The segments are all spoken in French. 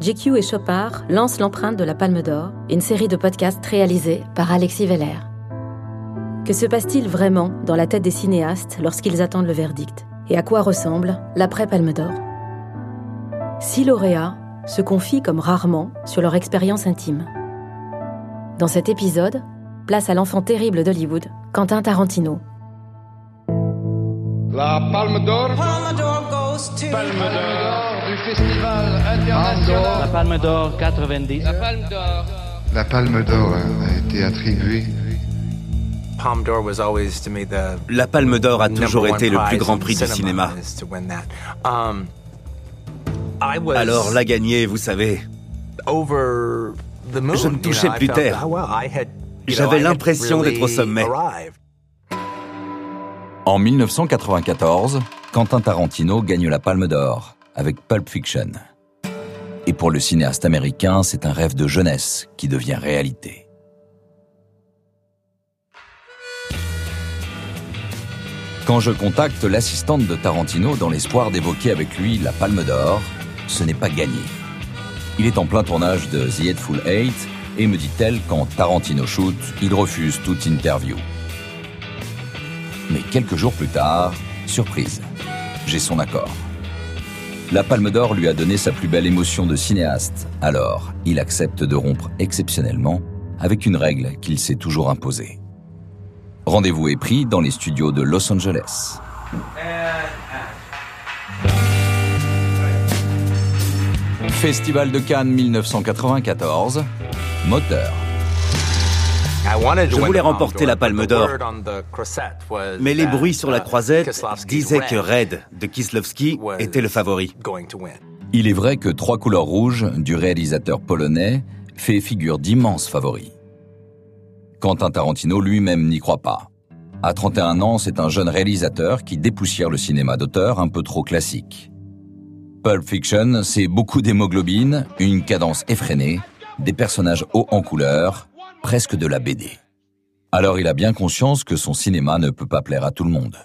GQ et Chopard lancent l'empreinte de la Palme d'Or, une série de podcasts réalisés par Alexis Veller. Que se passe-t-il vraiment dans la tête des cinéastes lorsqu'ils attendent le verdict? Et à quoi ressemble l'après-Palme d'Or? Six lauréats se confient comme rarement sur leur expérience intime. Dans cet épisode, place à l'enfant terrible d'Hollywood, Quentin Tarantino. La Palme d'Or. Palme d'Or du Festival international. La Palme d'Or 90. La Palme d'Or. La Palme d'Or a été attribuée. Palme d'Or was always to me the La Palme d'Or a toujours été le plus grand prix du cinéma. Um, I was Alors la gagner, vous savez. Je ne you touchais plus terre. oh, J'avais I had l'impression d'être au sommet. En 1994, Quentin Tarantino gagne la Palme d'Or avec Pulp Fiction. Et pour le cinéaste américain, c'est un rêve de jeunesse qui devient réalité. Quand je contacte l'assistante de Tarantino dans l'espoir d'évoquer avec lui la Palme d'Or, ce n'est pas gagné. Il est en plein tournage de The Hateful Eight et me dit-elle quand Tarantino shoot, il refuse toute interview. Mais quelques jours plus tard, surprise, j'ai son accord. La Palme d'Or lui a donné sa plus belle émotion de cinéaste, alors il accepte de rompre exceptionnellement avec une règle qu'il s'est toujours imposée. Rendez-vous est pris dans les studios de Los Angeles. Festival de Cannes 1994, moteur. Je voulais remporter la Palme d'Or. mais les bruits sur la croisette disaient que Red de Kislovski était le favori. Il est vrai que Trois couleurs rouges du réalisateur polonais fait figure d'immenses favoris. Quentin Tarantino lui-même n'y croit pas. À 31 ans, c'est un jeune réalisateur qui dépoussière le cinéma d'auteur un peu trop classique. Pulp Fiction, c'est beaucoup d'hémoglobine, une cadence effrénée, des personnages hauts en couleur, presque de la BD. Alors il a bien conscience que son cinéma ne peut pas plaire à tout le monde.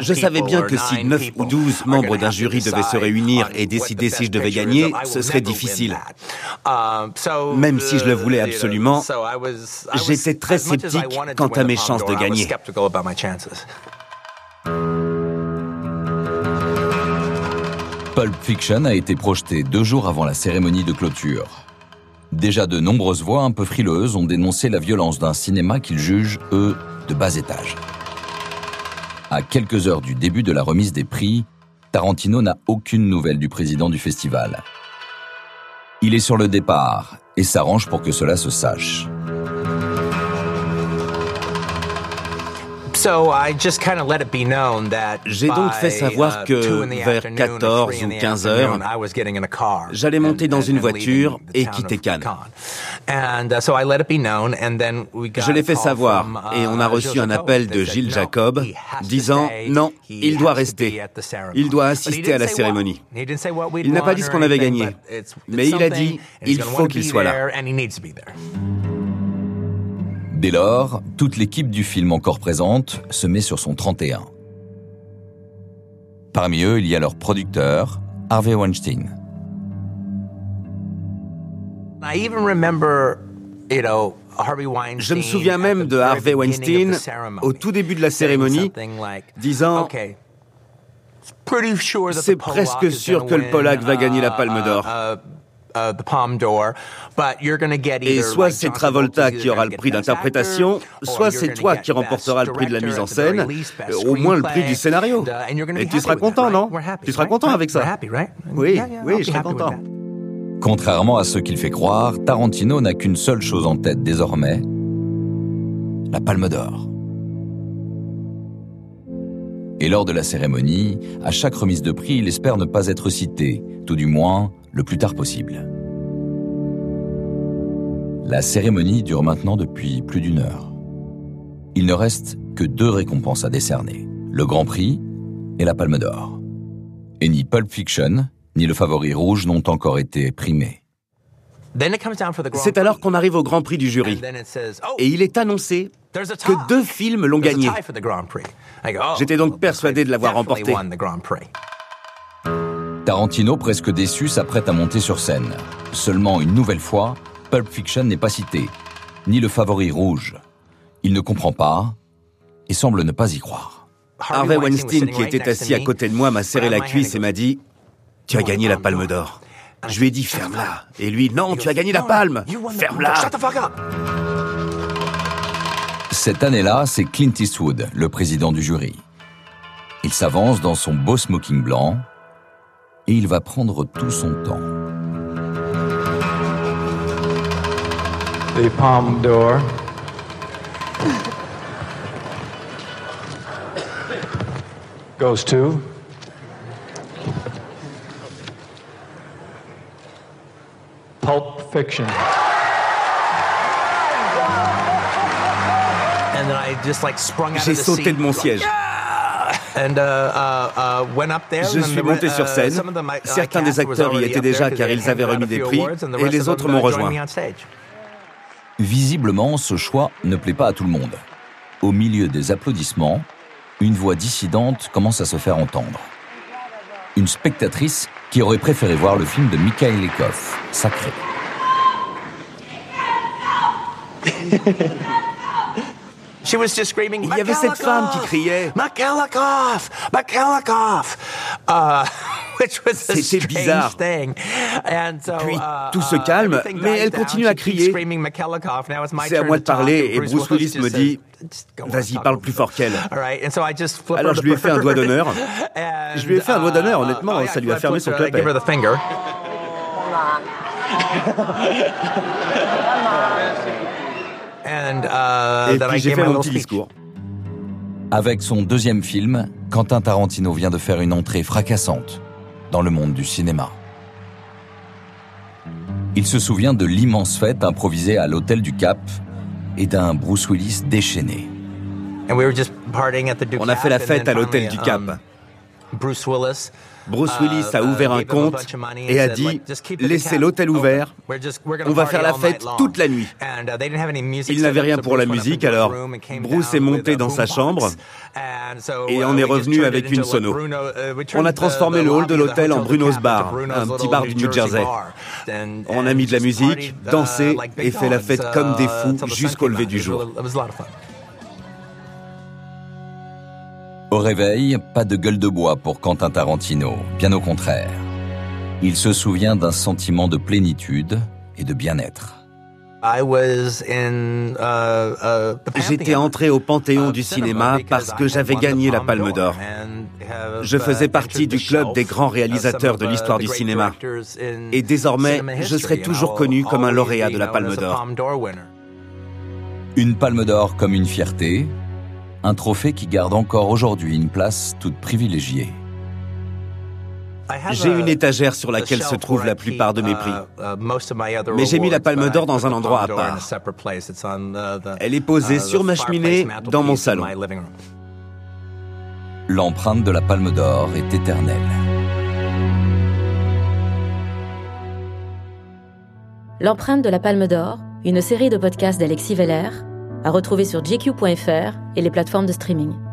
Je savais bien que si 9 ou 12 membres d'un jury devaient se réunir et décider si je devais gagner, ce serait difficile. Même si je le voulais absolument, j'étais très sceptique quant à mes chances de gagner. Pulp Fiction a été projeté deux jours avant la cérémonie de clôture. Déjà de nombreuses voix un peu frileuses ont dénoncé la violence d'un cinéma qu'ils jugent, eux, de bas étage. À quelques heures du début de la remise des prix, Tarantino n'a aucune nouvelle du président du festival. Il est sur le départ et s'arrange pour que cela se sache. J'ai donc fait savoir que vers 14 ou 15 heures, j'allais monter dans une voiture et quitter Cannes. Je l'ai fait savoir et on a reçu un appel de Gilles Jacob disant non, il doit rester. Il doit assister à la cérémonie. Il n'a pas dit ce qu'on avait gagné, mais il a dit il faut qu'il soit là. Dès lors, toute l'équipe du film encore présente se met sur son 31. Parmi eux, il y a leur producteur, Harvey Weinstein. Je me souviens même de Harvey Weinstein au tout début de la cérémonie disant c'est presque sûr que le Polak va gagner la Palme d'Or. Et soit c'est Travolta qui aura le prix d'interprétation, soit c'est toi qui remporteras le prix de la mise en scène, au moins le prix du scénario. Et tu seras content, non? Tu seras content avec ça. Oui, oui, je serai content. Contrairement à ce qu'il fait croire, Tarantino n'a qu'une seule chose en tête désormais, la Palme d'Or. Et lors de la cérémonie, à chaque remise de prix, il espère ne pas être cité, tout du moins le plus tard possible. La cérémonie dure maintenant depuis plus d'une heure. Il ne reste que deux récompenses à décerner, le Grand Prix et la Palme d'Or. Et ni Pulp Fiction, ni le favori rouge n'ont encore été primés. C'est alors qu'on arrive au Grand Prix du jury. Et il est annoncé que deux films l'ont gagné. Oh, J'étais donc persuadé de l'avoir remporté. Tarantino, presque déçu, s'apprête à monter sur scène. Seulement une nouvelle fois, Pulp Fiction n'est pas cité, ni le favori rouge. Il ne comprend pas et semble ne pas y croire. Harvey Weinstein, qui était assis à côté de moi, m'a serré la cuisse et m'a dit Tu as gagné la palme d'or. Je lui ai dit Ferme-la. Et lui Non, tu as gagné la palme. Ferme-la. Cette année-là, c'est Clint Eastwood, le président du jury. Il s'avance dans son beau smoking blanc et il va prendre tout son temps. The Palme d'Or goes to Pulp Fiction. J'ai sauté de mon siège. Uh, uh, uh, Je suis monté sur scène. Certains des acteurs y étaient déjà car ils avaient remis des prix et les autres m'ont rejoint. Visiblement, ce choix ne plaît pas à tout le monde. Au milieu des applaudissements, une voix dissidente commence à se faire entendre. Une spectatrice qui aurait préféré voir le film de Mikhail Lekov, Sacré. Il y avait cette femme qui criait McKellicoff, C'était bizarre. Puis tout se calme, mais elle continue à crier. C'est à moi de parler et Bruce Willis me dit Vas-y, parle plus fort qu'elle. Alors je lui ai fait un doigt d'honneur. Je lui ai fait un doigt d'honneur, honnêtement, ça lui a fermé son clapet. Uh, Et puis j'ai fait mon petit discours. Avec son deuxième film, Quentin Tarantino vient de faire une entrée fracassante dans le monde du cinéma. Il se souvient de l'immense fête improvisée à l'hôtel du Cap et d'un Bruce Willis déchaîné. On a fait la fête à l'hôtel du Cap. Bruce Willis Bruce Willis a ouvert un compte et a dit Laissez l'hôtel ouvert, on va faire la fête toute la nuit. Il n'avait rien pour la musique, alors Bruce est monté dans sa chambre et on est revenu avec une sono. On a transformé le hall de l'hôtel en Bruno's Bar, un petit bar du New Jersey. On a mis de la musique, dansé et fait la fête comme des fous jusqu'au lever du jour. Au réveil, pas de gueule de bois pour Quentin Tarantino, bien au contraire. Il se souvient d'un sentiment de plénitude et de bien-être. Uh, J'étais entré au Panthéon du cinéma parce que j'avais gagné la Palme d'Or. Je faisais partie du club des grands réalisateurs de l'histoire du cinéma. Et désormais, je serai toujours connu comme un lauréat de la Palme d'Or. Une Palme d'Or comme une fierté, un trophée qui garde encore aujourd'hui une place toute privilégiée. J'ai une étagère sur laquelle se trouvent la plupart de mes prix. Mais j'ai mis la palme d'or dans un endroit à part. Elle est posée sur ma cheminée dans mon salon. L'empreinte de la palme d'or est éternelle. L'empreinte de la palme d'or, une série de podcasts d'Alexis Veller, à retrouver sur gq.fr et les plateformes de streaming.